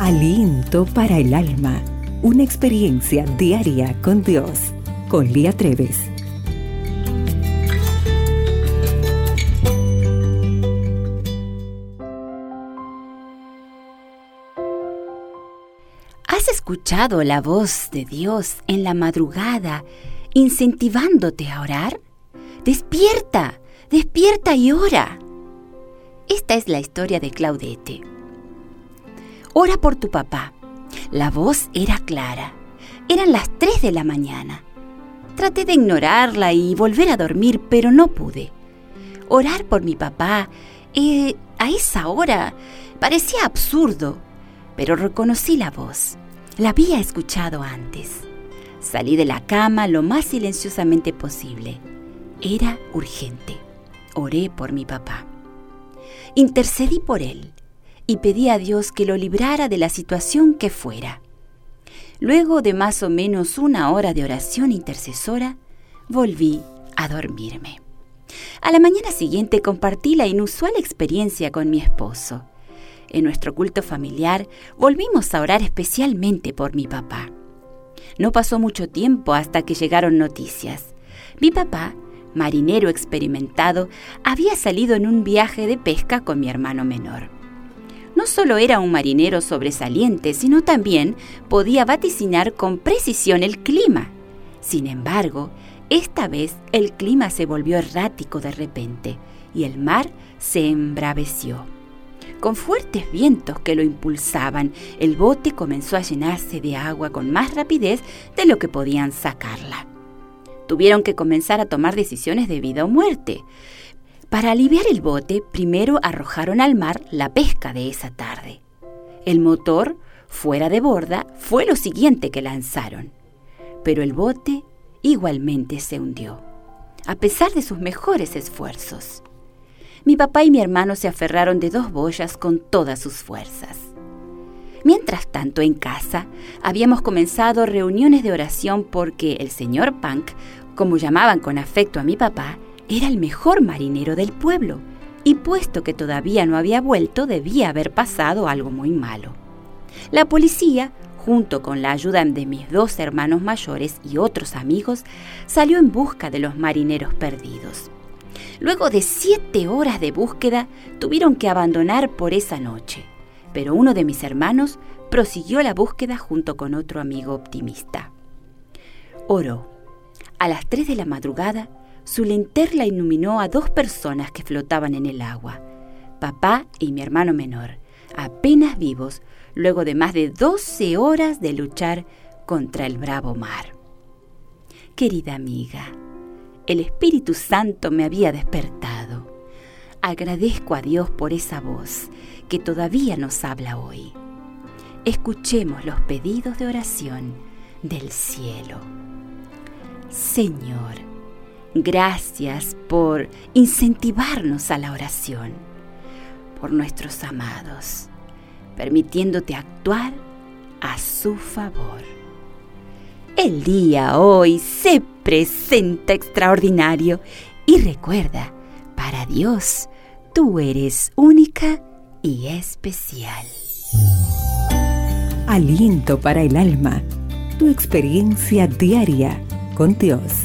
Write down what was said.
Aliento para el alma. Una experiencia diaria con Dios. Con Lía Treves. ¿Has escuchado la voz de Dios en la madrugada incentivándote a orar? Despierta, despierta y ora. Esta es la historia de Claudete. Ora por tu papá. La voz era clara. Eran las 3 de la mañana. Traté de ignorarla y volver a dormir, pero no pude. Orar por mi papá eh, a esa hora parecía absurdo, pero reconocí la voz. La había escuchado antes. Salí de la cama lo más silenciosamente posible. Era urgente. Oré por mi papá. Intercedí por él y pedí a Dios que lo librara de la situación que fuera. Luego de más o menos una hora de oración intercesora, volví a dormirme. A la mañana siguiente compartí la inusual experiencia con mi esposo. En nuestro culto familiar volvimos a orar especialmente por mi papá. No pasó mucho tiempo hasta que llegaron noticias. Mi papá, marinero experimentado, había salido en un viaje de pesca con mi hermano menor no solo era un marinero sobresaliente, sino también podía vaticinar con precisión el clima. Sin embargo, esta vez el clima se volvió errático de repente y el mar se embraveció. Con fuertes vientos que lo impulsaban, el bote comenzó a llenarse de agua con más rapidez de lo que podían sacarla. Tuvieron que comenzar a tomar decisiones de vida o muerte. Para aliviar el bote, primero arrojaron al mar la pesca de esa tarde. El motor, fuera de borda, fue lo siguiente que lanzaron. Pero el bote igualmente se hundió, a pesar de sus mejores esfuerzos. Mi papá y mi hermano se aferraron de dos boyas con todas sus fuerzas. Mientras tanto, en casa, habíamos comenzado reuniones de oración porque el señor Punk, como llamaban con afecto a mi papá, era el mejor marinero del pueblo, y puesto que todavía no había vuelto, debía haber pasado algo muy malo. La policía, junto con la ayuda de mis dos hermanos mayores y otros amigos, salió en busca de los marineros perdidos. Luego de siete horas de búsqueda, tuvieron que abandonar por esa noche, pero uno de mis hermanos prosiguió la búsqueda junto con otro amigo optimista. Oró. A las tres de la madrugada, su linterna iluminó a dos personas que flotaban en el agua, papá y mi hermano menor, apenas vivos, luego de más de 12 horas de luchar contra el bravo mar. Querida amiga, el Espíritu Santo me había despertado. Agradezco a Dios por esa voz que todavía nos habla hoy. Escuchemos los pedidos de oración del cielo. Señor, Gracias por incentivarnos a la oración, por nuestros amados, permitiéndote actuar a su favor. El día hoy se presenta extraordinario y recuerda, para Dios, tú eres única y especial. Aliento para el alma, tu experiencia diaria con Dios.